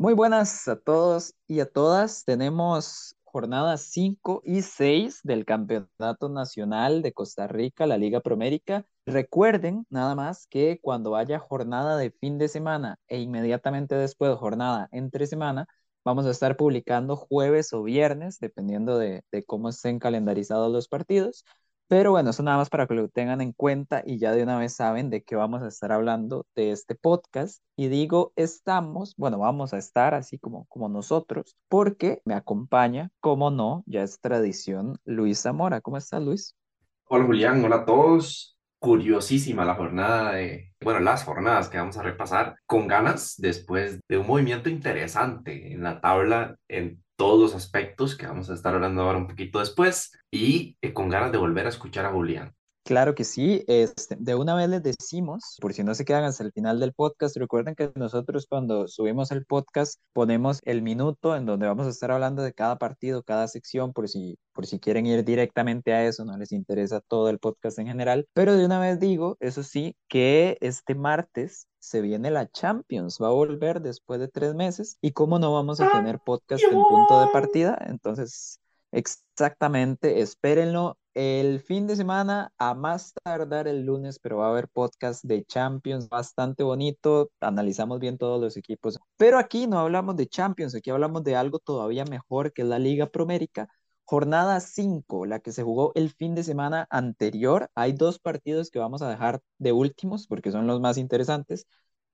Muy buenas a todos y a todas. Tenemos jornadas 5 y 6 del Campeonato Nacional de Costa Rica, la Liga Promérica. Recuerden nada más que cuando haya jornada de fin de semana e inmediatamente después jornada entre semana, vamos a estar publicando jueves o viernes, dependiendo de, de cómo estén calendarizados los partidos. Pero bueno, eso nada más para que lo tengan en cuenta y ya de una vez saben de qué vamos a estar hablando de este podcast. Y digo, estamos, bueno, vamos a estar así como, como nosotros, porque me acompaña, como no, ya es tradición, Luis Zamora. ¿Cómo estás, Luis? Hola Julián, hola a todos. Curiosísima la jornada de, bueno, las jornadas que vamos a repasar con ganas después de un movimiento interesante en la tabla en todos los aspectos que vamos a estar hablando ahora un poquito después y eh, con ganas de volver a escuchar a Julián. Claro que sí, este, de una vez les decimos, por si no se quedan hasta el final del podcast, recuerden que nosotros cuando subimos el podcast ponemos el minuto en donde vamos a estar hablando de cada partido, cada sección, por si, por si quieren ir directamente a eso, no les interesa todo el podcast en general, pero de una vez digo, eso sí, que este martes se viene la Champions, va a volver después de tres meses y cómo no vamos a tener podcast en punto de partida, entonces... Exactamente, espérenlo el fin de semana, a más tardar el lunes, pero va a haber podcast de Champions bastante bonito. Analizamos bien todos los equipos. Pero aquí no hablamos de Champions, aquí hablamos de algo todavía mejor que es la Liga Promérica. Jornada 5, la que se jugó el fin de semana anterior. Hay dos partidos que vamos a dejar de últimos porque son los más interesantes.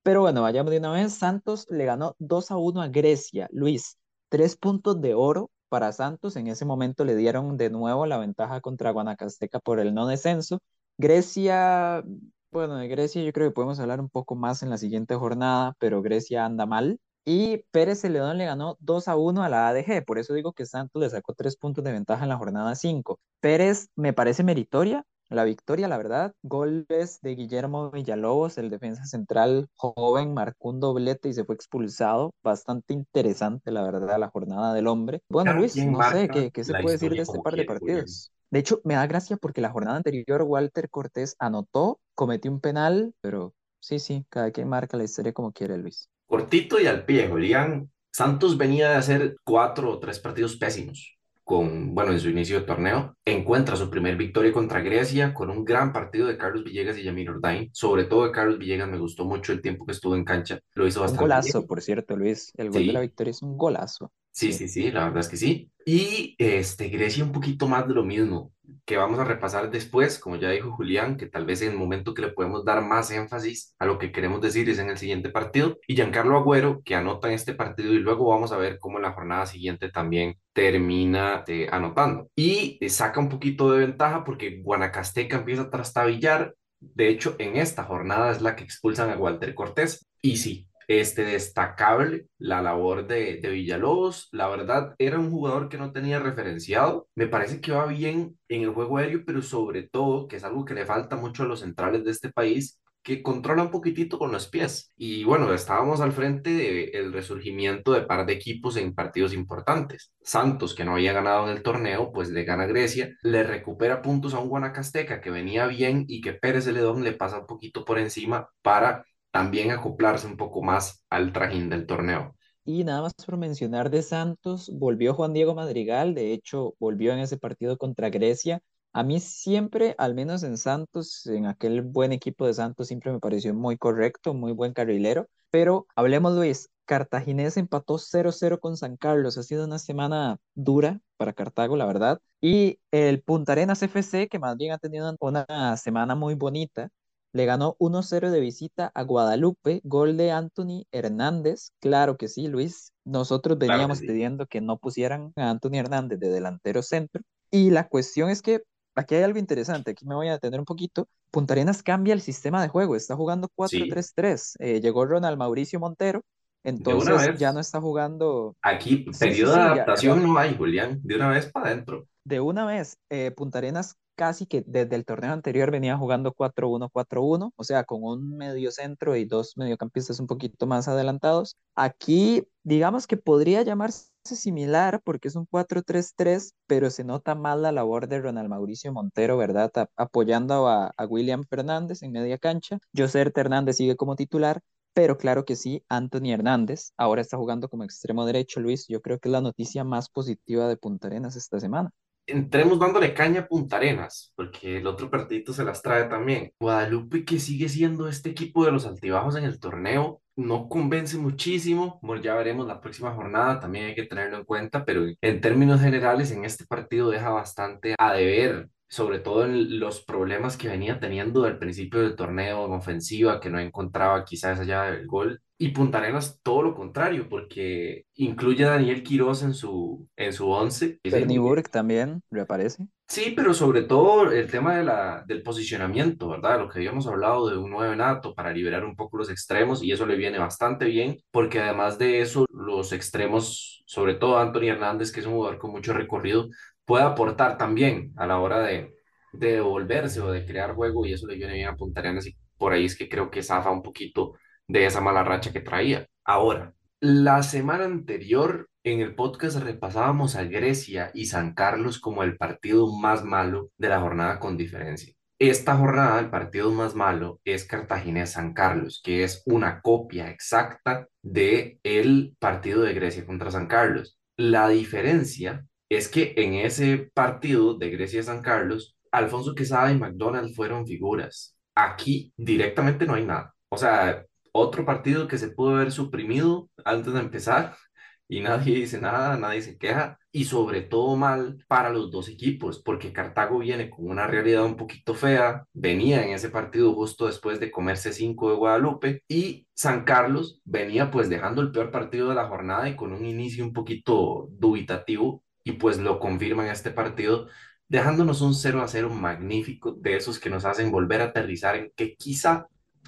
Pero bueno, vayamos de una vez. Santos le ganó 2 a 1 a Grecia. Luis, tres puntos de oro para Santos. En ese momento le dieron de nuevo la ventaja contra Guanacasteca por el no descenso. Grecia, bueno, de Grecia yo creo que podemos hablar un poco más en la siguiente jornada, pero Grecia anda mal. Y Pérez Celedón le ganó 2 a 1 a la ADG, por eso digo que Santos le sacó 3 puntos de ventaja en la jornada 5. Pérez me parece meritoria, la victoria, la verdad. Goles de Guillermo Villalobos, el defensa central joven, marcó un doblete y se fue expulsado. Bastante interesante, la verdad, la jornada del hombre. Bueno, Luis, no sé, ¿qué, qué se puede decir de este par de partidos? De hecho, me da gracia porque la jornada anterior Walter Cortés anotó, cometió un penal, pero sí, sí, cada quien marca la historia como quiere, Luis. Cortito y al pie, Julián. Santos venía de hacer cuatro o tres partidos pésimos con, bueno, en su inicio de torneo, encuentra su primer victoria contra Grecia con un gran partido de Carlos Villegas y Yamir Ordain. Sobre todo de Carlos Villegas, me gustó mucho el tiempo que estuvo en cancha. Lo hizo bastante Un golazo, por cierto, Luis. El gol de la victoria es un golazo. Sí, sí, sí, la verdad es que sí. Y este, Grecia un poquito más de lo mismo, que vamos a repasar después, como ya dijo Julián, que tal vez en el momento que le podemos dar más énfasis a lo que queremos decir es en el siguiente partido. Y Giancarlo Agüero, que anota en este partido y luego vamos a ver cómo en la jornada siguiente también termina eh, anotando. Y eh, saca un poquito de ventaja porque Guanacasteca empieza a trastabillar. De hecho, en esta jornada es la que expulsan a Walter Cortés. Y sí, este, destacable la labor de, de Villalobos. La verdad, era un jugador que no tenía referenciado. Me parece que va bien en el juego aéreo, pero sobre todo, que es algo que le falta mucho a los centrales de este país, que controla un poquitito con los pies. Y bueno, estábamos al frente del resurgimiento de par de equipos en partidos importantes. Santos, que no había ganado en el torneo, pues le gana Grecia, le recupera puntos a un Guanacasteca que venía bien y que Pérez Celedón le pasa un poquito por encima para también acoplarse un poco más al trajín del torneo. Y nada más por mencionar de Santos, volvió Juan Diego Madrigal, de hecho volvió en ese partido contra Grecia. A mí siempre, al menos en Santos, en aquel buen equipo de Santos, siempre me pareció muy correcto, muy buen carrilero. Pero hablemos, Luis, Cartaginés empató 0-0 con San Carlos. Ha sido una semana dura para Cartago, la verdad. Y el Punta Arenas FC, que más bien ha tenido una semana muy bonita, le ganó 1-0 de visita a Guadalupe, gol de Anthony Hernández. Claro que sí, Luis. Nosotros veníamos pidiendo que no pusieran a Anthony Hernández de delantero centro. Y la cuestión es que aquí hay algo interesante. Aquí me voy a detener un poquito. Punta Arenas cambia el sistema de juego. Está jugando 4-3-3. Eh, llegó Ronald Mauricio Montero. Entonces ya no está jugando. Aquí, periodo de adaptación no hay, Julián. De una vez para adentro. De una vez, eh, Punta Arenas casi que desde el torneo anterior venía jugando 4-1-4-1, o sea, con un medio centro y dos mediocampistas un poquito más adelantados. Aquí, digamos que podría llamarse similar porque es un 4-3-3, pero se nota más la labor de Ronald Mauricio Montero, ¿verdad? apoyando a, William Fernández en media cancha. José Hernández sigue como titular, pero claro que sí, Anthony Hernández ahora está jugando como extremo derecho, Luis. Yo creo que es la noticia más positiva de Punta Arenas esta semana entremos dándole caña a Punta Arenas, porque el otro partidito se las trae también. Guadalupe, que sigue siendo este equipo de los altibajos en el torneo, no convence muchísimo. Bueno, ya veremos la próxima jornada, también hay que tenerlo en cuenta, pero en términos generales, en este partido deja bastante a deber sobre todo en los problemas que venía teniendo al principio del torneo en ofensiva, que no encontraba quizás allá del gol. Y Punta Arenas todo lo contrario, porque incluye a Daniel Quiroz en su, en su once. Burke también reaparece. Sí, pero sobre todo el tema de la, del posicionamiento, ¿verdad? Lo que habíamos hablado de un nueve nato para liberar un poco los extremos y eso le viene bastante bien, porque además de eso, los extremos, sobre todo Anthony Hernández, que es un jugador con mucho recorrido, puede aportar también a la hora de, de devolverse o de crear juego y eso le viene bien a Punta Arenas y por ahí es que creo que zafa un poquito de esa mala racha que traía. Ahora, la semana anterior en el podcast repasábamos a Grecia y San Carlos como el partido más malo de la jornada con diferencia. Esta jornada, el partido más malo es Cartagena-San Carlos, que es una copia exacta de el partido de Grecia contra San Carlos. La diferencia es que en ese partido de Grecia-San Carlos, Alfonso Quesada y McDonald fueron figuras. Aquí directamente no hay nada. O sea, otro partido que se pudo haber suprimido antes de empezar y nadie dice nada, nadie se queja y sobre todo mal para los dos equipos porque Cartago viene con una realidad un poquito fea, venía en ese partido justo después de comerse cinco de Guadalupe y San Carlos venía pues dejando el peor partido de la jornada y con un inicio un poquito dubitativo y pues lo confirma en este partido, dejándonos un 0 a 0 magnífico de esos que nos hacen volver a aterrizar en que quizá,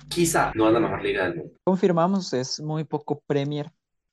quizá no es la mejor liga del mundo. Confirmamos, es muy poco Premier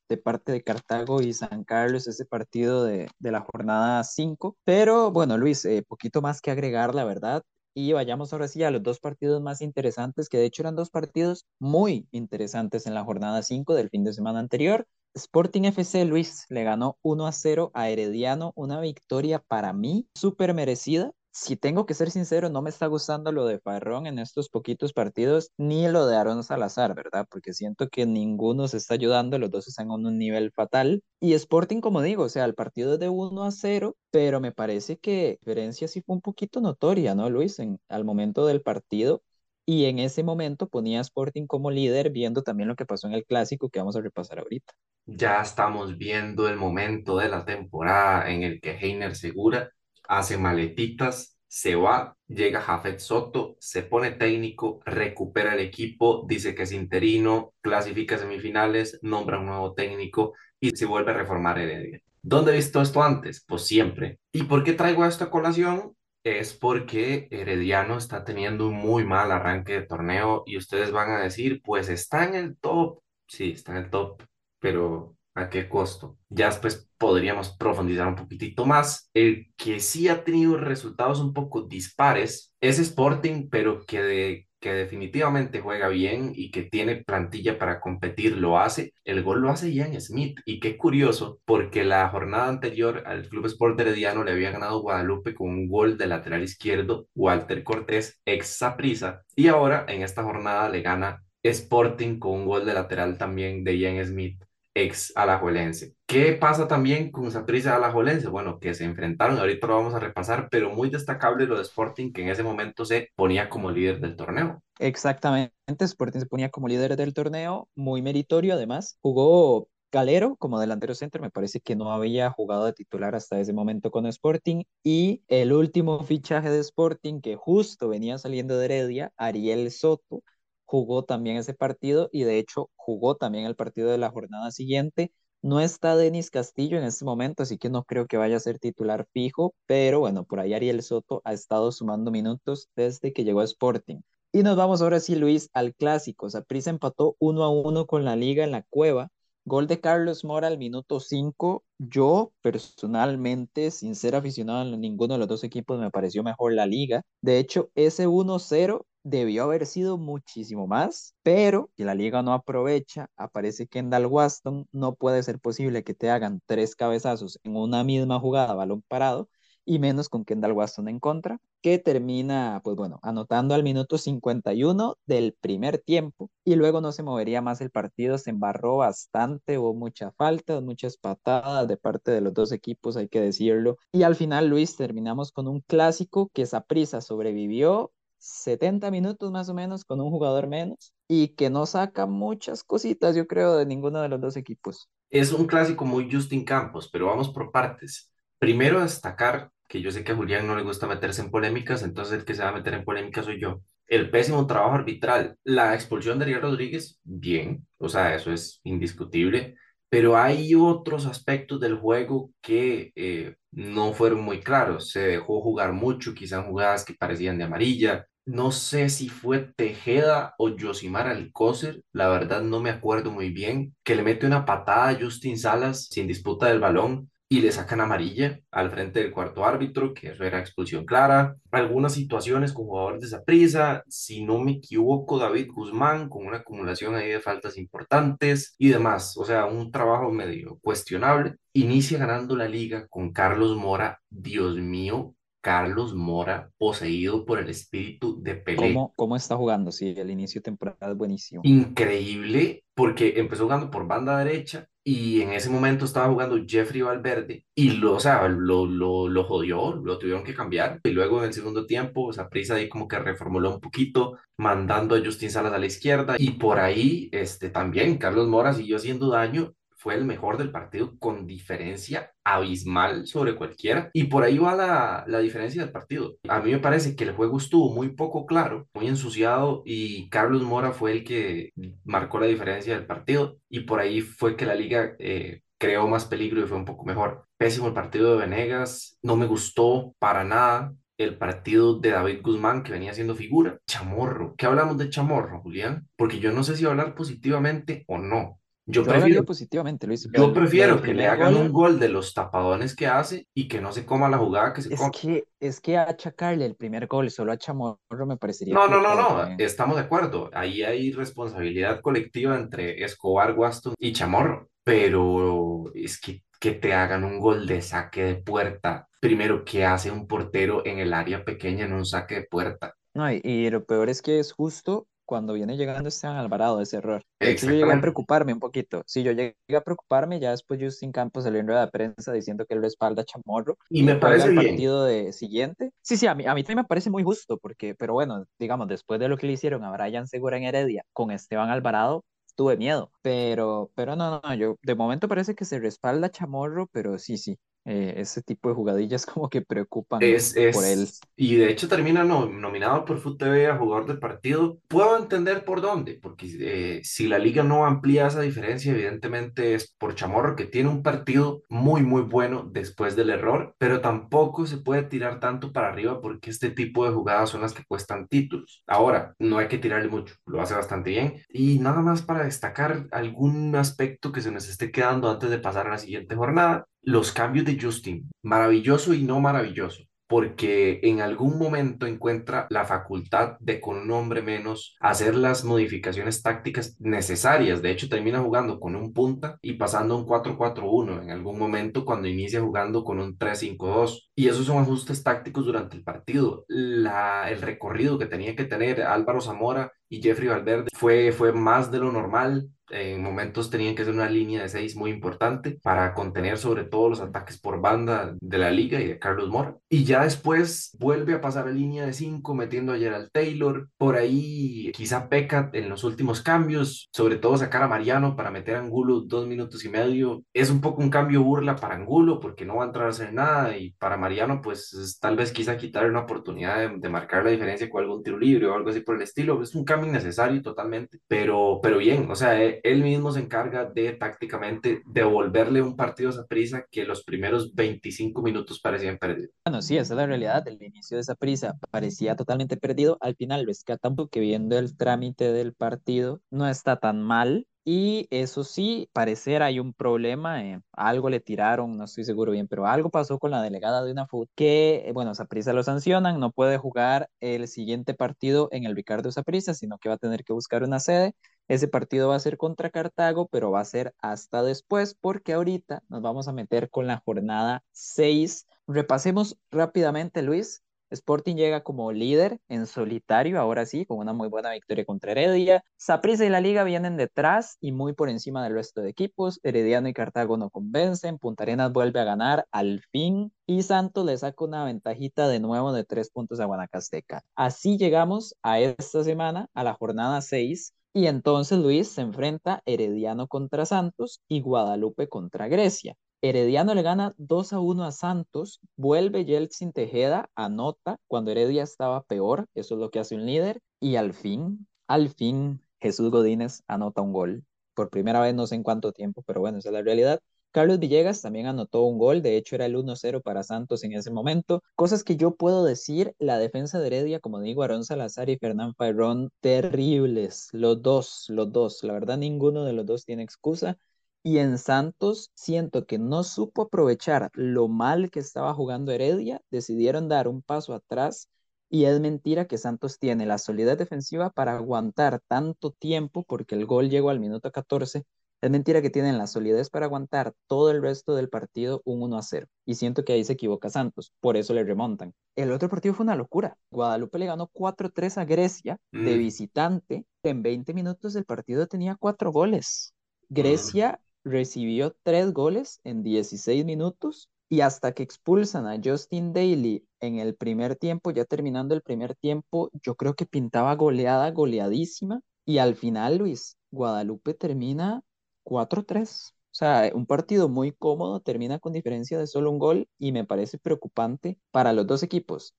de parte de Cartago y San Carlos ese partido de, de la jornada 5. Pero bueno, Luis, eh, poquito más que agregar, la verdad. Y vayamos ahora sí a los dos partidos más interesantes, que de hecho eran dos partidos muy interesantes en la jornada 5 del fin de semana anterior. Sporting FC Luis le ganó 1 a 0 a Herediano, una victoria para mí súper merecida. Si tengo que ser sincero, no me está gustando lo de Farrón en estos poquitos partidos, ni lo de Aaron Salazar, ¿verdad? Porque siento que ninguno se está ayudando, los dos están en un nivel fatal. Y Sporting, como digo, o sea, el partido es de 1 a 0, pero me parece que la diferencia sí fue un poquito notoria, ¿no, Luis? En, al momento del partido, y en ese momento ponía Sporting como líder, viendo también lo que pasó en el clásico que vamos a repasar ahorita. Ya estamos viendo el momento de la temporada en el que Heiner Segura hace maletitas, se va, llega Jafet Soto, se pone técnico, recupera el equipo, dice que es interino, clasifica semifinales, nombra un nuevo técnico y se vuelve a reformar Heredia. ¿Dónde he visto esto antes? Pues siempre. ¿Y por qué traigo esto a colación? es porque Herediano está teniendo un muy mal arranque de torneo y ustedes van a decir, pues está en el top. Sí, está en el top, pero ¿a qué costo? Ya después podríamos profundizar un poquitito más. El que sí ha tenido resultados un poco dispares es Sporting, pero que que definitivamente juega bien y que tiene plantilla para competir, lo hace. El gol lo hace Ian Smith. Y qué curioso, porque la jornada anterior al Club Sport Herediano le había ganado Guadalupe con un gol de lateral izquierdo, Walter Cortés, ex Saprisa. Y ahora en esta jornada le gana Sporting con un gol de lateral también de Ian Smith ex alajuelense. ¿Qué pasa también con Saprissa alajuelense? Bueno, que se enfrentaron, ahorita lo vamos a repasar, pero muy destacable lo de Sporting, que en ese momento se ponía como líder del torneo. Exactamente, Sporting se ponía como líder del torneo, muy meritorio además. Jugó Galero como delantero centro, me parece que no había jugado de titular hasta ese momento con Sporting. Y el último fichaje de Sporting, que justo venía saliendo de Heredia, Ariel Soto, jugó también ese partido y de hecho jugó también el partido de la jornada siguiente. No está Denis Castillo en este momento, así que no creo que vaya a ser titular fijo, pero bueno, por ahí Ariel Soto ha estado sumando minutos desde que llegó a Sporting. Y nos vamos ahora sí, Luis, al clásico. Saprissa empató uno a uno con la liga en la cueva. Gol de Carlos Mora al minuto 5. Yo personalmente, sin ser aficionado a ninguno de los dos equipos, me pareció mejor la liga. De hecho, ese 1-0 debió haber sido muchísimo más, pero si la liga no aprovecha, aparece Kendall Waston, no puede ser posible que te hagan tres cabezazos en una misma jugada, balón parado, y menos con Kendall Waston en contra, que termina, pues bueno, anotando al minuto 51 del primer tiempo y luego no se movería más el partido, se embarró bastante, hubo mucha falta, muchas patadas de parte de los dos equipos, hay que decirlo. Y al final, Luis, terminamos con un clásico que esa prisa sobrevivió 70 minutos más o menos con un jugador menos y que no saca muchas cositas, yo creo, de ninguno de los dos equipos. Es un clásico muy Justin Campos, pero vamos por partes. Primero destacar que yo sé que a Julián no le gusta meterse en polémicas, entonces el que se va a meter en polémicas soy yo. El pésimo trabajo arbitral, la expulsión de Ariel Rodríguez, bien, o sea, eso es indiscutible, pero hay otros aspectos del juego que eh, no fueron muy claros. Se dejó jugar mucho, quizás jugadas que parecían de amarilla. No sé si fue Tejeda o Josimar Alcócer, la verdad no me acuerdo muy bien, que le mete una patada a Justin Salas sin disputa del balón y le sacan amarilla al frente del cuarto árbitro, que eso era expulsión clara. Algunas situaciones con jugadores de esa si no me equivoco, David Guzmán con una acumulación ahí de faltas importantes y demás. O sea, un trabajo medio cuestionable. Inicia ganando la liga con Carlos Mora. Dios mío, Carlos Mora poseído por el espíritu de Pelé. ¿Cómo, cómo está jugando? Sí, el inicio de temporada es buenísimo. Increíble, porque empezó jugando por banda derecha y en ese momento estaba jugando Jeffrey Valverde y lo, o sea, lo, lo, lo jodió, lo tuvieron que cambiar. Y luego en el segundo tiempo, esa prisa ahí como que reformuló un poquito, mandando a Justin Salas a la izquierda y por ahí este, también Carlos Mora siguió haciendo daño fue el mejor del partido con diferencia abismal sobre cualquiera. Y por ahí va la, la, diferencia del partido. A mí me parece que el juego estuvo muy poco claro, muy ensuciado y Carlos Mora fue el que marcó la diferencia del partido y por ahí fue que la liga eh, creó más peligro y fue un poco mejor. Pésimo el partido de Venegas, no me gustó para nada el partido de David Guzmán que venía siendo figura. Chamorro, ¿qué hablamos de Chamorro, Julián? Porque yo no sé si hablar positivamente o no. Yo, Yo prefiero, positivamente, Luis. yo prefiero que le hagan un gol de los tapadones que hace y que no se coma la jugada que se Es come. que, es que achacarle el primer gol solo a Chamorro me parecería No, no, no, no, también. estamos de acuerdo. Ahí hay responsabilidad colectiva entre Escobar, Guaston y Chamorro, pero es que, que te hagan un gol de saque de puerta, primero que hace un portero en el área pequeña en un saque de puerta. No, y, y lo peor es que es justo cuando viene llegando Esteban Alvarado ese error. Yo llegué a preocuparme un poquito. Sí, yo llegué a preocuparme, ya después Justin Campos salió en rueda de prensa diciendo que él respalda a Chamorro Y y me parece el bien. partido de siguiente. Sí, sí, a mí, a mí también me parece muy justo, porque, pero bueno, digamos, después de lo que le hicieron a Brian Segura en Heredia con Esteban Alvarado, tuve miedo. Pero, pero no, no, yo de momento parece que se respalda a Chamorro, pero sí, sí, eh, ese tipo de jugadillas como que preocupan Es, por él. es, y de hecho termina no- nominado por FUTV a jugador del partido. Puedo entender por dónde, porque eh, si la liga no amplía esa diferencia, evidentemente es por Chamorro, que tiene un partido muy, muy bueno después del error, pero tampoco se puede tirar tanto para arriba porque este tipo de jugadas son las que cuestan títulos. Ahora, no hay que tirarle mucho, lo hace bastante bien. Y nada más para destacar algún aspecto que se nos esté quedando antes de pasar a la siguiente jornada. Los cambios de Justin, maravilloso y no maravilloso, porque en algún momento encuentra la facultad de con un hombre menos hacer las modificaciones tácticas necesarias. De hecho, termina jugando con un punta y pasando a un 4-4-1 en algún momento cuando inicia jugando con un 3-5-2. Y esos son ajustes tácticos durante el partido. La, el recorrido que tenía que tener Álvaro Zamora y Jeffrey Valverde fue, fue más de lo normal. En momentos tenían que ser una línea de seis muy importante para contener sobre todo los ataques por banda de la liga y de Carlos Mora. Y ya después vuelve a pasar a línea de cinco metiendo a Gerald Taylor. Por ahí quizá peca en los últimos cambios, sobre todo sacar a Mariano para meter a Angulo dos minutos y medio. Es un poco un cambio burla para Angulo porque no va a entrar a hacer nada y para Mariano pues es tal vez quizá quitarle una oportunidad de, de marcar la diferencia con algún tiro libre o algo así por el estilo. Es un cambio innecesario totalmente, pero, pero bien, o sea, él, mismo se encarga de tácticamente devolverle un partido a prisa que los primeros 25 minutos parecían perdidos. Bueno, sí, esa es la realidad. El inicio de esa prisa parecía totalmente perdido. Al final rescata un que viendo el trámite del partido no está tan mal. Y eso sí, parecer hay un problema. eh, algo le tiraron, no estoy seguro bien, pero algo pasó con la delegada de una FUT que, eh, bueno, Saprissa lo sancionan, no puede jugar el siguiente partido en el Ricardo Saprissa, sino que va a tener que buscar una sede. Ese partido va a ser contra Cartago, pero va a ser hasta después, porque ahorita nos vamos a meter con la jornada 6 Repasemos rápidamente, Luis. Sporting llega como líder en solitario, ahora sí, con una muy buena victoria contra Heredia. Saprissa y la Liga vienen detrás y muy por encima del resto de equipos. Herediano y Cartago no convencen. Punta Arenas vuelve a ganar al fin. Y Santos le saca una ventajita de nuevo de tres puntos a Guanacasteca. Así llegamos a esta semana, a la jornada 6. Y entonces Luis se enfrenta Herediano contra Santos y Guadalupe contra Grecia. Herediano le gana 2 a 1 a Santos, vuelve Yeltsin Tejeda, anota cuando Heredia estaba peor, eso es lo que hace un líder, y al fin, al fin, Jesús Godínez anota un gol. Por primera vez no sé en cuánto tiempo, pero bueno, esa es la realidad. Carlos Villegas también anotó un gol, de hecho era el 1-0 para Santos en ese momento. Cosas que yo puedo decir, la defensa de Heredia, como digo, Aaron Salazar y Fernán Fairón, terribles, los dos, los dos, la verdad ninguno de los dos tiene excusa. Y en Santos siento que no supo aprovechar lo mal que estaba jugando Heredia, decidieron dar un paso atrás y es mentira que Santos tiene la solidez defensiva para aguantar tanto tiempo porque el gol llegó al minuto 14. Es mentira que tienen la solidez para aguantar todo el resto del partido un 1 a 0. Y siento que ahí se equivoca Santos, por eso le remontan. El otro partido fue una locura. Guadalupe le ganó 4-3 a Grecia de Mm, visitante. En 20 minutos el partido tenía cuatro goles. mm. Grecia recibió tres goles en 16 minutos y hasta que expulsan a Justin Daly en el primer tiempo, ya terminando el primer tiempo, yo creo que pintaba goleada, goleadísima y al final, Luis, Guadalupe termina 4-3. O sea, un partido muy cómodo, termina con diferencia de solo un gol y me parece preocupante para los dos equipos.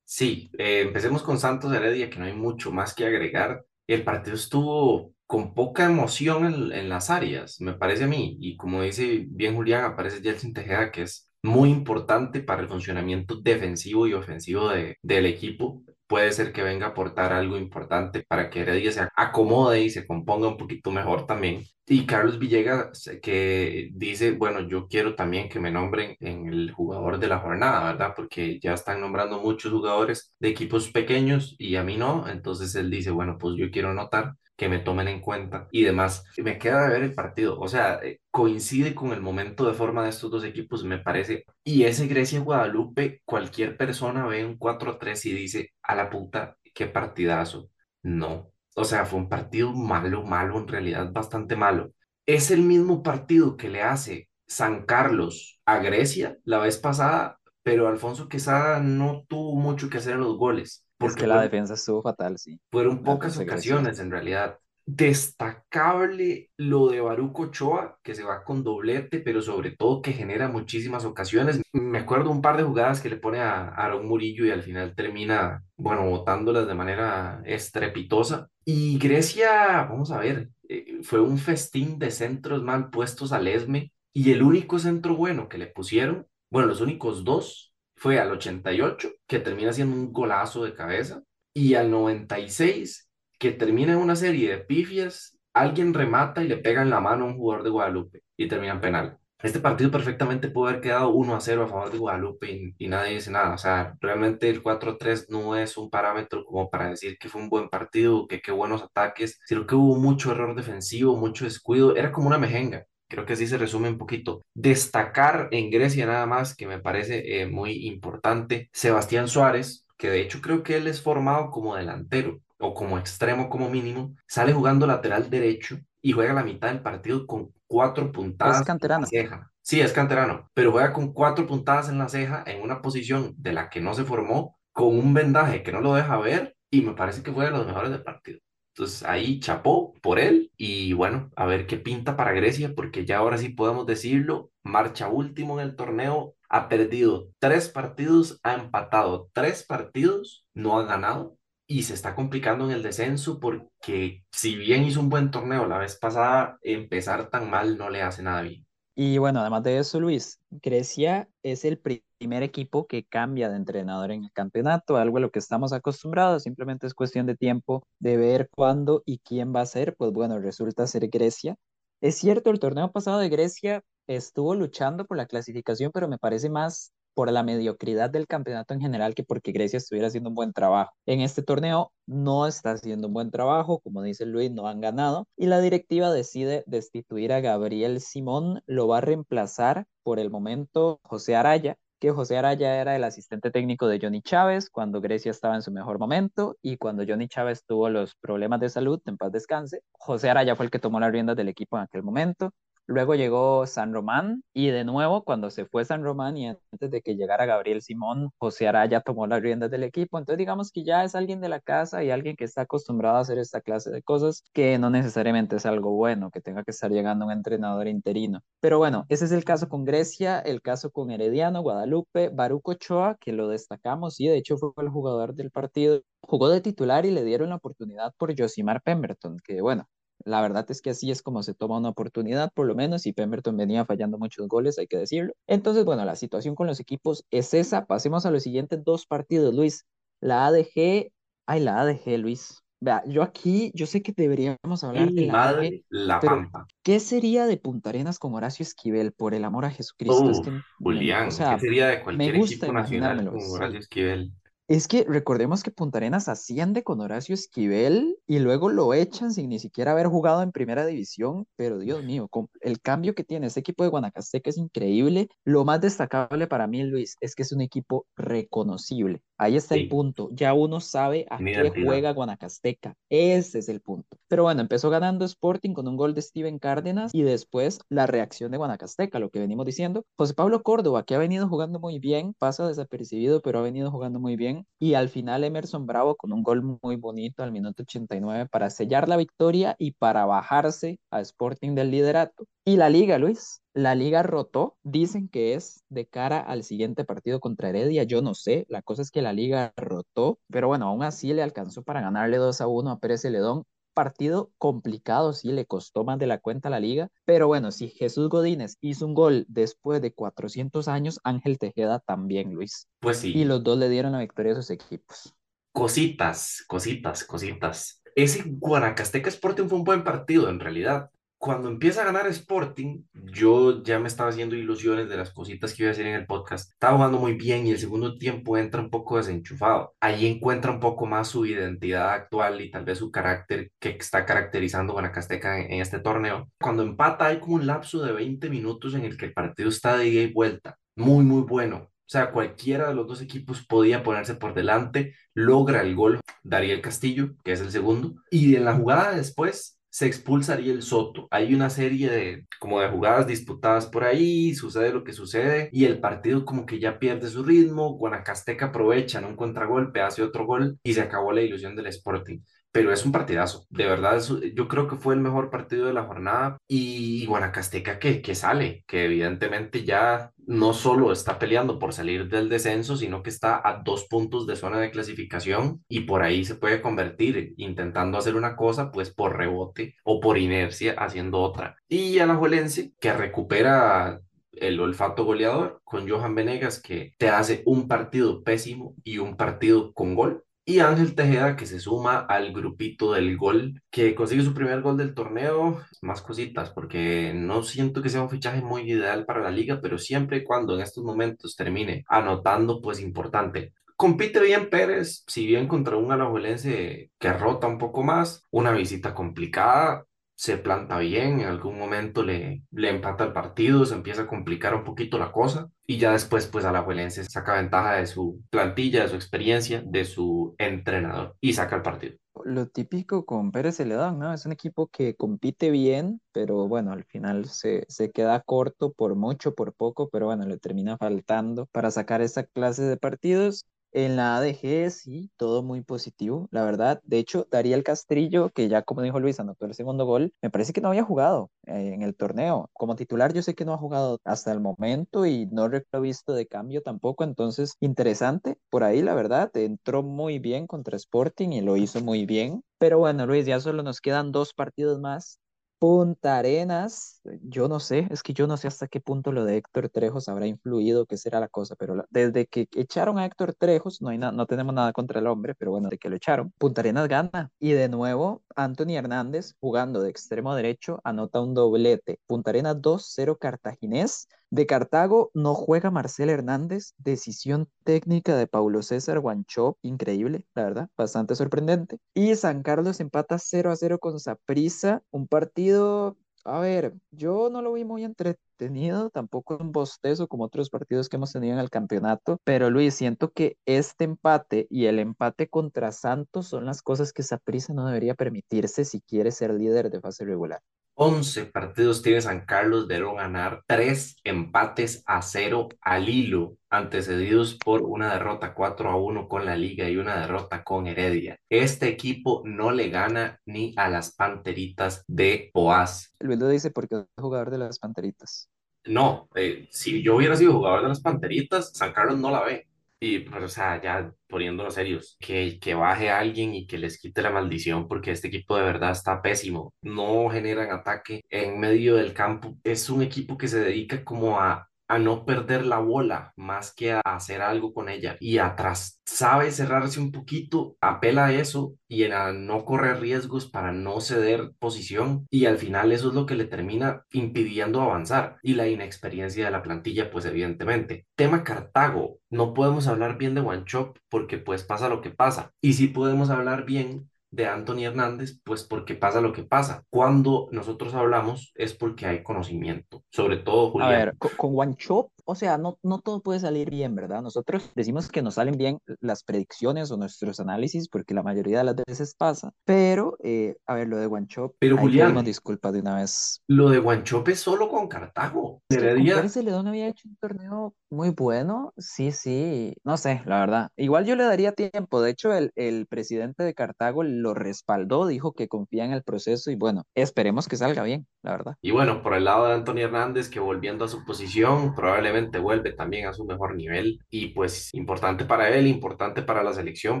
Sí, eh, empecemos con Santos Heredia, que no hay mucho más que agregar. El partido estuvo con poca emoción en, en las áreas, me parece a mí. Y como dice bien Julián, aparece Jelsin Tejeda, que es muy importante para el funcionamiento defensivo y ofensivo de, del equipo. Puede ser que venga a aportar algo importante para que Heredia se acomode y se componga un poquito mejor también. Y Carlos Villegas, eh, que dice, bueno, yo quiero también que me nombren en el jugador de la jornada, ¿verdad? Porque ya están nombrando muchos jugadores de equipos pequeños y a mí no. Entonces él dice, bueno, pues yo quiero notar que me tomen en cuenta y demás. Me queda de ver el partido, o sea, eh, coincide con el momento de forma de estos dos equipos, me parece. Y ese Grecia-Guadalupe, cualquier persona ve un 4-3 y dice, a la puta, qué partidazo. No. O sea, fue un partido malo, malo, en realidad bastante malo. Es el mismo partido que le hace San Carlos a Grecia la vez pasada, pero Alfonso Quesada no tuvo mucho que hacer en los goles, Es porque que la fueron, defensa estuvo fatal, sí, fueron pocas ocasiones en realidad. Destacable lo de Baruco Ochoa, que se va con doblete, pero sobre todo que genera muchísimas ocasiones. Me acuerdo un par de jugadas que le pone a Aaron Murillo y al final termina, bueno, botándolas de manera estrepitosa. Y Grecia, vamos a ver, eh, fue un festín de centros mal puestos al Esme y el único centro bueno que le pusieron, bueno, los únicos dos, fue al 88, que termina siendo un golazo de cabeza, y al 96 que termina en una serie de pifias, alguien remata y le pega en la mano a un jugador de Guadalupe y termina en penal. Este partido perfectamente pudo haber quedado 1 a 0 a favor de Guadalupe y, y nadie dice nada. O sea, realmente el 4-3 no es un parámetro como para decir que fue un buen partido, que qué buenos ataques, sino que hubo mucho error defensivo, mucho descuido. Era como una mejenga. Creo que así se resume un poquito. Destacar en Grecia nada más, que me parece eh, muy importante, Sebastián Suárez, que de hecho creo que él es formado como delantero o como extremo como mínimo, sale jugando lateral derecho y juega la mitad del partido con cuatro Es puntadas en la canterano. ceja. Sí, es canterano, pero juega con cuatro puntadas en la ceja en una posición de la que no se formó, con un vendaje que no lo deja ver y me parece que fue de los mejores del partido. Entonces ahí chapó por él y bueno, a ver qué pinta para Grecia, porque ya ahora sí podemos decirlo, marcha último en el torneo, ha perdido tres partidos, ha empatado tres partidos, no ha ganado y se está complicando en el descenso porque si bien hizo un buen torneo la vez pasada, empezar tan mal no le hace nada bien. Y bueno, además de eso, Luis, Grecia es el pri- primer equipo que cambia de entrenador en el campeonato, algo a lo que estamos acostumbrados, simplemente es cuestión de tiempo de ver cuándo y quién va a ser, pues bueno, resulta ser Grecia. Es cierto, el torneo pasado de Grecia estuvo luchando por la clasificación, pero me parece más por la mediocridad del campeonato en general que porque Grecia estuviera haciendo un buen trabajo. En este torneo no está haciendo un buen trabajo, como dice Luis, no han ganado y la directiva decide destituir a Gabriel Simón, lo va a reemplazar por el momento José Araya, que José Araya era el asistente técnico de Johnny Chávez cuando Grecia estaba en su mejor momento y cuando Johnny Chávez tuvo los problemas de salud, en paz descanse, José Araya fue el que tomó las riendas del equipo en aquel momento. Luego llegó San Román y de nuevo cuando se fue San Román y antes de que llegara Gabriel Simón, José Araya tomó las riendas del equipo. Entonces digamos que ya es alguien de la casa y alguien que está acostumbrado a hacer esta clase de cosas que no necesariamente es algo bueno, que tenga que estar llegando un entrenador interino. Pero bueno, ese es el caso con Grecia, el caso con Herediano, Guadalupe, Baruco Ochoa, que lo destacamos y de hecho fue el jugador del partido. Jugó de titular y le dieron la oportunidad por Josimar Pemberton, que bueno, la verdad es que así es como se toma una oportunidad, por lo menos, y Pemberton venía fallando muchos goles, hay que decirlo. Entonces, bueno, la situación con los equipos es esa. Pasemos a los siguientes dos partidos, Luis. La ADG, ay, la ADG, Luis. Vea, yo aquí, yo sé que deberíamos hablar de la madre, la Pampa. ¿qué sería de Punta Arenas con Horacio Esquivel, por el amor a Jesucristo? es que, Julián, ¿qué sería de cualquier equipo nacional con Horacio Esquivel? Es que recordemos que Punta Arenas asciende con Horacio Esquivel y luego lo echan sin ni siquiera haber jugado en primera división, pero Dios mío, el cambio que tiene este equipo de Guanacasteca es increíble. Lo más destacable para mí, Luis, es que es un equipo reconocible. Ahí está el punto. Ya uno sabe a qué juega Guanacasteca. Ese es el punto. Pero bueno, empezó ganando Sporting con un gol de Steven Cárdenas y después la reacción de Guanacasteca, lo que venimos diciendo. José Pablo Córdoba, que ha venido jugando muy bien, pasa desapercibido, pero ha venido jugando muy bien. Y al final Emerson Bravo con un gol muy bonito al minuto 89 para sellar la victoria y para bajarse a Sporting del liderato. Y la liga, Luis, la liga rotó, dicen que es de cara al siguiente partido contra Heredia, yo no sé, la cosa es que la liga rotó, pero bueno, aún así le alcanzó para ganarle 2 a 1 a Pérez Celedón. Partido complicado, sí, le costó más de la cuenta a la liga, pero bueno, si Jesús Godínez hizo un gol después de 400 años, Ángel Tejeda también, Luis. Pues sí. Y los dos le dieron la victoria a sus equipos. Cositas, cositas, cositas. Ese Guanacasteca Sporting fue un buen partido, en realidad cuando empieza a ganar Sporting, yo ya me estaba haciendo ilusiones de las cositas que iba a hacer en el podcast. Estaba jugando muy bien y el segundo tiempo entra un poco desenchufado. Ahí encuentra un poco más su identidad actual y tal vez su carácter que está caracterizando Guanacasteca en, en este torneo. Cuando empata hay como un lapso de 20 minutos en el que el partido está de ida y vuelta. Muy, muy bueno. O sea, cualquiera de los dos equipos podía ponerse por delante, logra el gol Darío Castillo, que es el segundo, y en la jugada después se expulsa Ariel Soto. Hay una serie de como de jugadas disputadas por ahí, sucede lo que sucede y el partido como que ya pierde su ritmo, Guanacasteca aprovecha en un contragolpe, hace otro gol y se acabó la ilusión del Sporting pero es un partidazo. De verdad, yo creo que fue el mejor partido de la jornada. Y Guanacasteca que, que sale, que evidentemente ya no solo está peleando por salir del descenso, sino que está a dos puntos de zona de clasificación y por ahí se puede convertir intentando hacer una cosa, pues por rebote o por inercia haciendo otra. Y Alajuelense, que recupera el olfato goleador con Johan Venegas que te hace un partido pésimo y un partido con gol y Ángel Tejeda, que se suma al grupito del gol, que consigue su primer gol del torneo. Más cositas, porque no siento que sea un fichaje muy ideal para la liga, pero siempre y cuando en estos momentos termine anotando, pues importante. Compite bien Pérez, si bien contra un alajuelense que rota un poco más, una visita complicada, se planta bien, en algún momento le, le empata el partido, se empieza a complicar un poquito la cosa y ya después pues Alajuelense saca ventaja de su plantilla, de su experiencia, de su entrenador y saca el partido. Lo típico con Pérez Celedón, ¿no? Es un equipo que compite bien, pero bueno, al final se, se queda corto por mucho, por poco, pero bueno, le termina faltando para sacar esta clase de partidos. En la ADG sí, todo muy positivo, la verdad. De hecho, Dariel Castrillo, que ya como dijo Luis, anotó el segundo gol, me parece que no había jugado eh, en el torneo. Como titular yo sé que no ha jugado hasta el momento y no lo he visto de cambio tampoco, entonces interesante por ahí, la verdad. Entró muy bien contra Sporting y lo hizo muy bien. Pero bueno, Luis, ya solo nos quedan dos partidos más Punta Arenas, yo no sé, es que yo no sé hasta qué punto lo de Héctor Trejos habrá influido, qué será la cosa, pero desde que echaron a Héctor Trejos, no, hay no tenemos nada contra el hombre, pero bueno, de que lo echaron, Punta Arenas gana. Y de nuevo, Anthony Hernández, jugando de extremo derecho, anota un doblete. Punta Arenas 2-0 Cartaginés. De Cartago no juega Marcel Hernández, decisión técnica de Paulo César Guanchop, increíble, la verdad, bastante sorprendente. Y San Carlos empata 0 a 0 con Saprissa, un partido A ver, yo no lo vi muy entretenido, tampoco un bostezo como otros partidos que hemos tenido en el campeonato, pero Luis, siento que este empate y el empate contra Santos son las cosas que Saprissa no debería permitirse si quiere ser líder de fase regular. 11 partidos tiene San Carlos de no ganar, 3 empates a 0 al hilo, antecedidos por una derrota 4 a 1 con la Liga y una derrota con Heredia. Este equipo no le gana ni a las Panteritas de Poás. Luis lo dice porque es jugador de las Panteritas. No, eh, si yo hubiera sido jugador de las Panteritas, San Carlos no la ve. Y, pues, o sea, ya poniéndonos serios, que, que baje a alguien y que les quite la maldición, porque este equipo de verdad está pésimo. No generan ataque en medio del campo. Es un equipo que se dedica como a a no perder la bola más que a hacer algo con ella y atrás sabe cerrarse un poquito, apela a eso y a no correr riesgos para no ceder posición y al final eso es lo que le termina impidiendo avanzar y la inexperiencia de la plantilla pues evidentemente. Tema Cartago, no podemos hablar bien de One Chop porque pues pasa lo que pasa y si podemos hablar bien de Anthony Hernández, pues porque pasa lo que pasa. Cuando nosotros hablamos es porque hay conocimiento, sobre todo Julián. A ver, con, con One Chop o sea, no, no todo puede salir bien, ¿verdad? Nosotros decimos que nos salen bien las predicciones o nuestros análisis, porque la mayoría de las veces pasa, pero, eh, a ver, lo de Guanchop, pero Julián, disculpa de una vez. Lo de Guanchop es solo con Cartago. Heredia... Celedón había hecho un torneo muy bueno, sí, sí, no sé, la verdad. Igual yo le daría tiempo, de hecho, el, el presidente de Cartago lo respaldó, dijo que confía en el proceso y bueno, esperemos que salga bien, la verdad. Y bueno, por el lado de Anthony Hernández, que volviendo a su posición, probablemente vuelve también a su mejor nivel y pues importante para él, importante para la selección,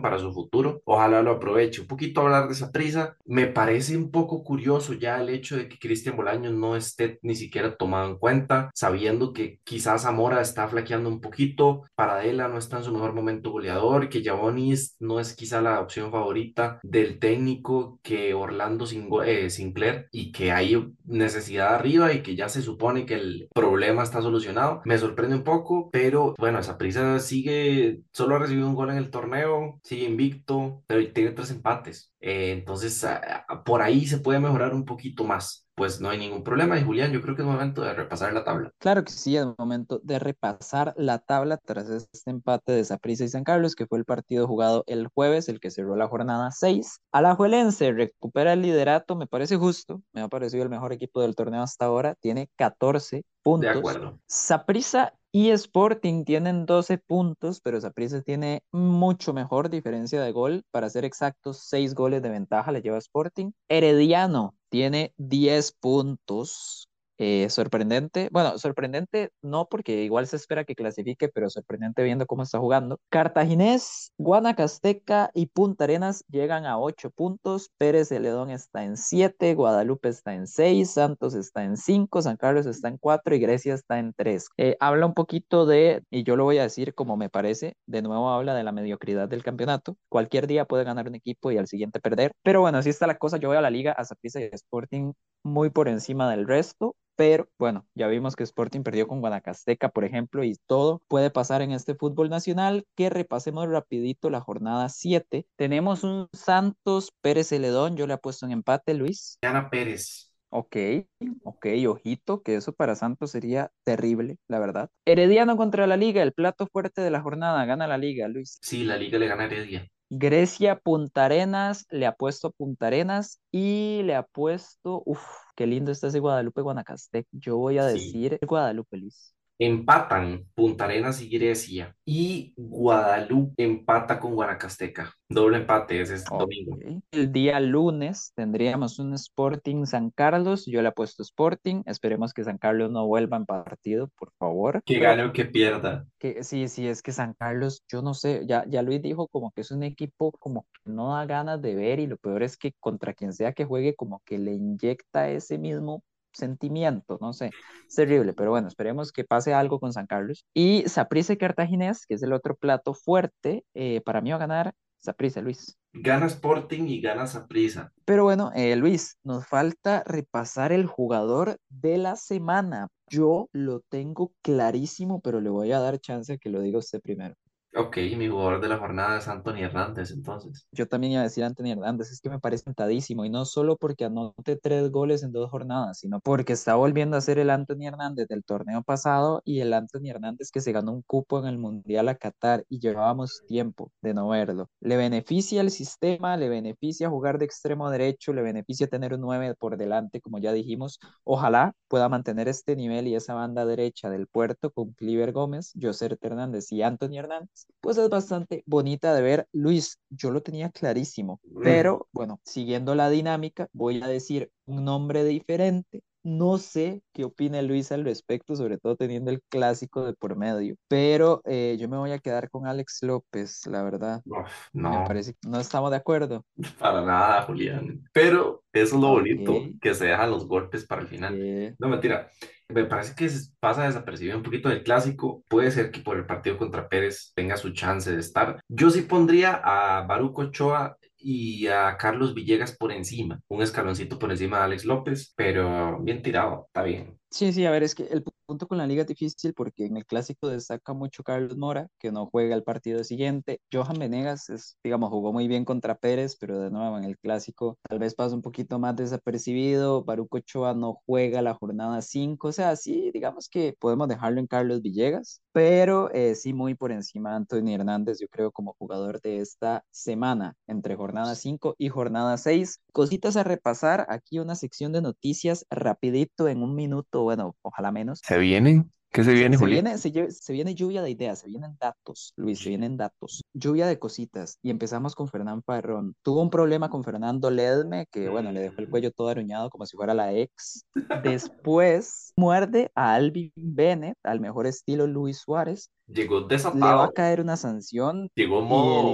para su futuro. Ojalá lo aproveche. Un poquito hablar de esa prisa. Me parece un poco curioso ya el hecho de que Cristian Bolaños no esté ni siquiera tomado en cuenta, sabiendo que quizás Zamora está flaqueando un poquito, Paradela no está en su mejor momento goleador, que Javonis no es quizá la opción favorita del técnico, que Orlando eh, Sinclair y que hay necesidad arriba y que ya se supone que el problema está solucionado. Me sorprende un poco, pero bueno, esa prisa sigue, solo ha recibido un gol en el torneo, sigue invicto, pero tiene tres empates. Eh, entonces, por ahí se puede mejorar un poquito más pues no hay ningún problema. Y Julián, yo creo que es momento de repasar la tabla. Claro que sí, es momento de repasar la tabla tras este empate de Saprissa y San Carlos, que fue el partido jugado el jueves, el que cerró la jornada 6. Alajuelense recupera el liderato, me parece justo, me ha parecido el mejor equipo del torneo hasta ahora, tiene 14 puntos. De acuerdo. Saprissa y Sporting tienen 12 puntos, pero Saprissa tiene mucho mejor diferencia de gol. Para ser exactos, 6 goles de ventaja le lleva Sporting. Herediano tiene 10 puntos eh, sorprendente, bueno, sorprendente no porque igual se espera que clasifique, pero sorprendente viendo cómo está jugando. Cartaginés, Guanacasteca y Punta Arenas llegan a 8 puntos, Pérez Celedón está en 7, Guadalupe está en 6, Santos está en 5, San Carlos está en 4 y Grecia está en 3. Eh, habla un poquito de, y yo lo voy a decir como me parece, de nuevo habla de la mediocridad del campeonato. Cualquier día puede ganar un equipo y al siguiente perder, pero bueno, así está la cosa. Yo voy a la liga, a Zaprisa y Sporting muy por encima del resto pero bueno, ya vimos que Sporting perdió con Guanacasteca, por ejemplo, y todo puede pasar en este fútbol nacional. Que repasemos rapidito la jornada 7. Tenemos un Santos Pérez Celedón, yo le apuesto en empate, Luis. Gana Pérez. Ok, ok, ojito, que eso para Santos sería terrible, la verdad. Herediano contra la Liga, el plato fuerte de la jornada, gana la Liga, Luis. Sí, la Liga le gana a Heredia. Grecia, Punta Arenas, le apuesto Punta Arenas y le apuesto, uff, qué lindo está ese Guadalupe Guanacastec. Yo voy a decir Guadalupe, Luis. Empatan Punta Arenas y Grecia. Y Guadalupe empata con Guanacasteca. Doble empate, ese es domingo. El día lunes tendríamos un Sporting San Carlos. Yo le apuesto Sporting. Esperemos que San Carlos no vuelva en partido, por favor. Que gane o que pierda. Que, sí, sí, es que San Carlos, yo no sé, ya, ya Luis dijo como que es un equipo como que no da ganas de ver y lo peor es que contra quien sea que juegue como que le inyecta ese mismo sentimiento, no sé, es terrible, pero bueno, esperemos que pase algo con San Carlos. Y Saprissa Cartaginés, que es el otro plato fuerte, eh, para mí va a ganar Saprissa, Luis. Gana Sporting y gana Saprissa. Pero bueno, eh, Luis, nos falta repasar el jugador de la semana. Yo lo tengo clarísimo, pero le voy a dar chance a que lo diga usted primero. Ok, mi jugador de la jornada es Anthony Hernández, entonces. Yo también iba a decir Anthony Hernández, es que me parece tentadísimo, y no solo porque anote tres goles en dos jornadas, sino porque está volviendo a ser el Anthony Hernández del torneo pasado y el Anthony Hernández que se ganó un cupo en el Mundial a Qatar y llevábamos tiempo de no verlo. Le beneficia el sistema, le beneficia jugar de extremo derecho, le beneficia tener un 9 por delante, como ya dijimos. Ojalá pueda mantener este nivel y esa banda derecha del puerto con Cliver Gómez, José Hernández y Anthony Hernández pues es bastante bonita de ver. Luis, yo lo tenía clarísimo, pero bueno, siguiendo la dinámica, voy a decir un nombre diferente. No sé qué opina Luis al respecto, sobre todo teniendo el clásico de por medio, pero eh, yo me voy a quedar con Alex López, la verdad. no. Me parece que no estamos de acuerdo. Para nada, Julián. Pero eso es lo bonito, que se dejan los golpes para el final. No, mentira me parece que pasa desapercibido un poquito del clásico. Puede ser que por el partido contra Pérez tenga su chance de estar. Yo sí pondría a Baruco Ochoa y a Carlos Villegas por encima, un escaloncito por encima de Alex López, pero bien tirado, está bien. Sí, sí, a ver, es que el punto con la liga es difícil porque en el clásico destaca mucho Carlos Mora, que no juega el partido siguiente. Johan Venegas, es, digamos, jugó muy bien contra Pérez, pero de nuevo en el clásico tal vez pasa un poquito más desapercibido. Baruco Ochoa no juega la jornada 5, o sea, sí, digamos que podemos dejarlo en Carlos Villegas, pero eh, sí muy por encima de Antonio Hernández, yo creo, como jugador de esta semana, entre jornada 5 y jornada 6. Cositas a repasar, aquí una sección de noticias rapidito en un minuto bueno, ojalá menos. ¿Se vienen? ¿Qué se viene, se, viene, se, viene lluvia de ideas, se vienen datos, Luis, se vienen datos. Lluvia de cositas. Y empezamos con Fernán Parrón. Tuvo un problema con Fernando Ledme, que bueno, le dejó el cuello todo aruñado como si fuera la ex. Después muerde a Alvin Bennett, al mejor estilo Luis Suárez. Llegó desatado. Le va a caer una sanción. Llegó modo,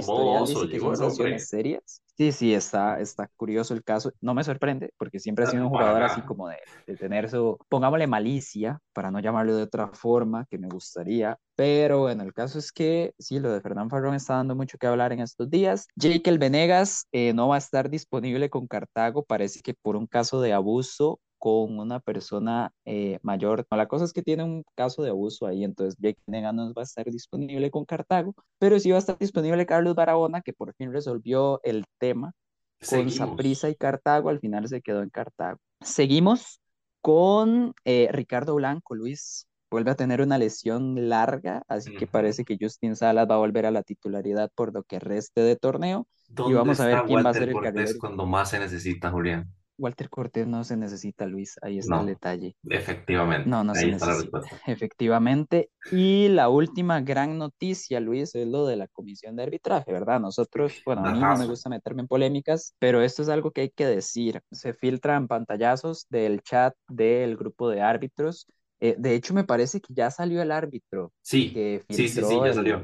que son sanciones serias. Sí, sí, está, está curioso el caso. No me sorprende, porque siempre ha sido un jugador así como de, de, tener su, pongámosle malicia, para no llamarlo de otra forma, que me gustaría. Pero bueno, el caso es que sí, lo de Fernán Farrón está dando mucho que hablar en estos días. Jake El Venegas eh, no va a estar disponible con Cartago, parece que por un caso de abuso con una persona eh, mayor. la cosa es que tiene un caso de abuso ahí, entonces Jake Nega no va a estar disponible con Cartago, pero sí va a estar disponible Carlos Barahona, que por fin resolvió el tema con Saprisa y Cartago, al final se quedó en Cartago. Seguimos con eh, Ricardo Blanco, Luis. Vuelve a tener una lesión larga, así que parece que Justin Salas va a volver a la titularidad por lo que reste de torneo. Y vamos a ver quién va a ser el cuando más se necesita, Julián? Walter Cortés no se necesita, Luis. Ahí está el detalle. Efectivamente. No, no se necesita. Efectivamente. Y la última gran noticia, Luis, es lo de la comisión de arbitraje, ¿verdad? Nosotros, bueno, a mí no me gusta meterme en polémicas, pero esto es algo que hay que decir. Se filtran pantallazos del chat del grupo de árbitros eh, de hecho, me parece que ya salió el árbitro. Sí, que sí, sí, sí, ya salió.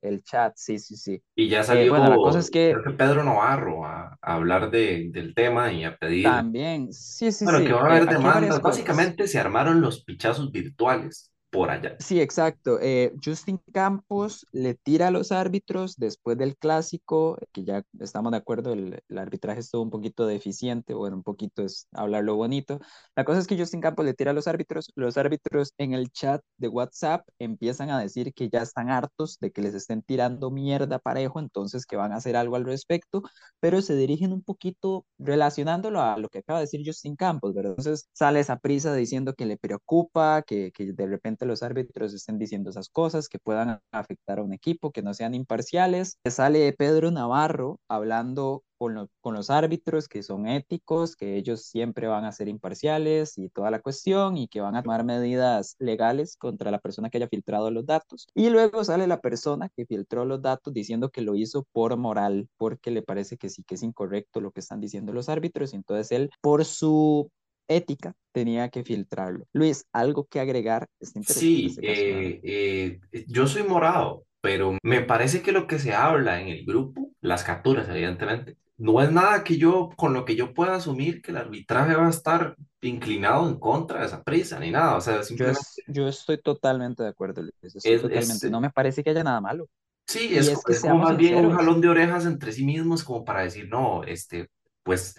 El, chat, sí, sí, sí. Y ya eh, salió bueno, la cosa es que, Pedro Navarro a, hablar de, del tema y a pedir. También, sí, sí, bueno, sí. que va a haber demandas. Básicamente se armaron los pichazos virtuales por allá. Sí, exacto. Eh, Justin Campos le tira a los árbitros después del clásico, que ya estamos de acuerdo, el, arbitraje estuvo un poquito deficiente, bueno, un poquito es hablarlo bonito. La cosa es que Justin Campos le tira a los árbitros, los árbitros en el chat de WhatsApp empiezan a decir que ya están hartos de que les estén tirando mierda parejo, entonces que van a hacer algo al respecto, pero se dirigen un poquito relacionándolo a lo que acaba de decir Justin Campos, ¿verdad? Entonces sale esa prisa diciendo que le preocupa, que, que de repente los árbitros estén diciendo esas cosas, que puedan afectar a un equipo, que no sean imparciales. Sale Pedro Navarro hablando con, los árbitros que son éticos, que ellos siempre van a ser imparciales y toda la cuestión y que van a tomar medidas legales contra la persona que haya filtrado los datos. Y luego sale la persona que filtró los datos diciendo que lo hizo por moral, porque le parece que sí que es incorrecto lo que están diciendo los árbitros. Y entonces él, por su ética tenía que filtrarlo. Luis, ¿algo que agregar? sí, eh, eh, yo soy morado, pero me parece que lo que se habla en el grupo, las capturas evidentemente, no es nada que yo, con lo que yo pueda asumir que el arbitraje va a estar inclinado en contra de esa prisa, ni nada, o sea, simplemente... Yo, estoy totalmente de acuerdo, Luis, totalmente, no me parece que haya nada malo. Sí, es, como más bien un jalón de orejas entre sí mismos como para decir, no, este, pues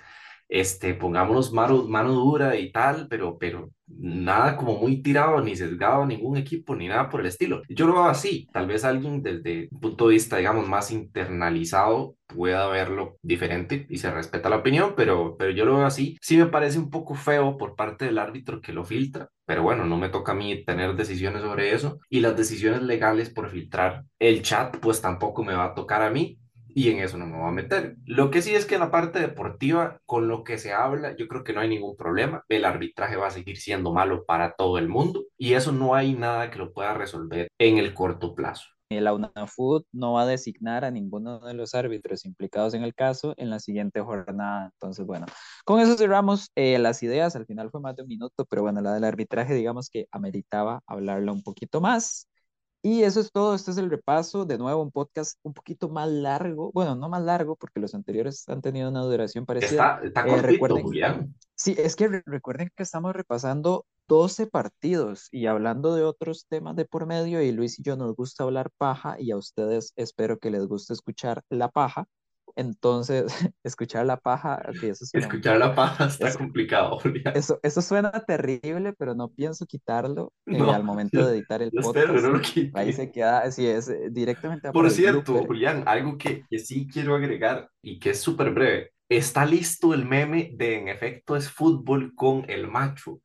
este, pongámonos mano, mano dura y tal, pero, pero nada como muy tirado ni sesgado a ningún equipo ni nada por el estilo. Yo lo veo así, tal vez alguien desde un punto de vista, digamos, más internalizado pueda verlo diferente y se respeta la opinión, pero, pero yo lo veo así. Sí me parece un poco feo por parte del árbitro que lo filtra, pero bueno, no me toca a mí tener decisiones sobre eso y las decisiones legales por filtrar el chat, pues tampoco me va a tocar a mí y en eso no me voy a meter. Lo que sí es que en la parte deportiva, con lo que se habla, yo creo que no hay ningún problema. El arbitraje va a seguir siendo malo para todo el mundo y eso no hay nada que lo pueda resolver en el corto plazo. La UNAFUT no va a designar a ninguno de los árbitros implicados en el caso en la siguiente jornada. Entonces, bueno, con eso cerramos eh, las ideas. Al final fue más de un minuto, pero bueno, la del arbitraje, digamos que ameritaba hablarlo un poquito más. Y eso es todo, este es el repaso. De nuevo, un podcast un poquito más largo. Bueno, no más largo, porque los anteriores han tenido una duración parecida. Está, está eh, recuerden, Julián. Sí, es que recuerden que estamos repasando 12 partidos y hablando de otros temas de por medio, y Luis y yo nos gusta hablar paja, y a ustedes espero que les guste escuchar la paja. Entonces, escuchar la paja, escuchar la paja está complicado. Eso, eso suena terrible, pero no pienso quitarlo eh, al momento de editar el podcast. ahí se queda, sí, es eh, directamente. Por, cierto, Julián, algo que, que sí quiero agregar y que es súper breve. Está listo el meme de en efecto es fútbol con el macho.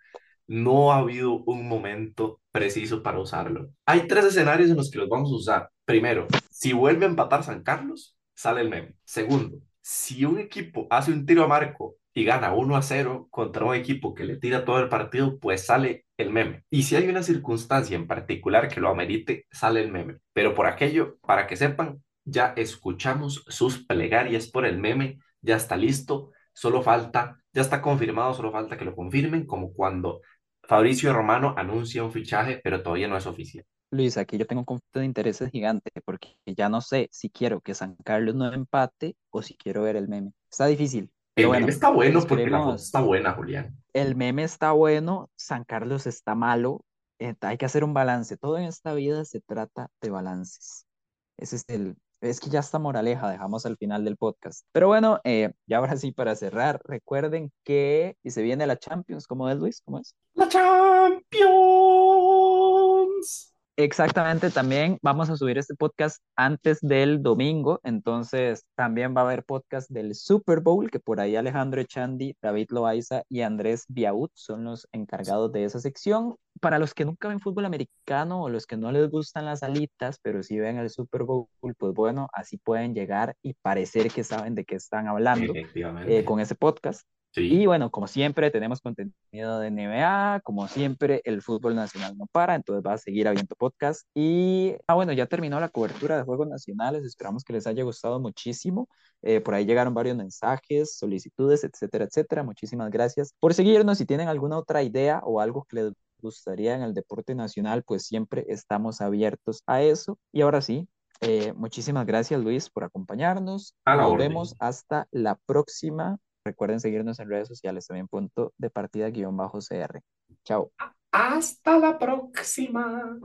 No ha habido un momento preciso para usarlo. Hay tres escenarios en los que los vamos a usar. Primero, si vuelve a empatar San Carlos, sale el meme. Segundo, si un equipo hace un tiro a marco y gana 1 a 0 contra un equipo que le tira todo el partido, pues sale el meme. Y si hay una circunstancia en particular que lo amerite, sale el meme. Pero por aquello, para que sepan, ya escuchamos sus plegarias por el meme, ya está listo, solo falta, ya está confirmado, solo falta que lo confirmen, como cuando Fabricio Romano anuncia un fichaje, pero todavía no es oficial. Luis, aquí yo tengo un conflicto de intereses gigante porque ya no sé si quiero que San Carlos no empate o si quiero ver el meme. Está difícil. El meme está bueno porque la foto está buena, Julián. El meme está bueno, San Carlos está malo. Eh, hay que hacer un balance. Todo en esta vida se trata de balances. Ese es el, es que ya está moraleja, dejamos al final del podcast. Pero bueno, eh, ya ahora sí para cerrar, recuerden que y se viene la Champions, ¿cómo es Luis? ¿Cómo es? La Champions. Exactamente, también vamos a subir este podcast antes del domingo, entonces también va a haber podcast del Super Bowl, que por ahí Alejandro Echandi, David Loaiza y Andrés Biaut son los encargados de esa sección. Para los que nunca ven fútbol americano o los que no les gustan las alitas, pero sí ven el Super Bowl, pues bueno, así pueden llegar y parecer que saben de qué están hablando eh, con ese podcast. Y bueno, como siempre, tenemos contenido de NBA, como siempre, el fútbol nacional no para, entonces va a seguir habiendo podcast. Y, ah, bueno, ya terminó la cobertura de Juegos Nacionales, esperamos que les haya gustado muchísimo. Eh, por ahí llegaron varios mensajes, solicitudes, etcétera, etcétera. Muchísimas gracias por seguirnos. Si tienen alguna otra idea o algo que les gustaría en el deporte nacional, pues siempre estamos abiertos a eso. Y ahora sí, eh, muchísimas gracias Luis por acompañarnos. Nos vemos hasta la próxima. Recuerden seguirnos en redes sociales también, punto de partida guion bajo CR. Chao. Hasta la próxima.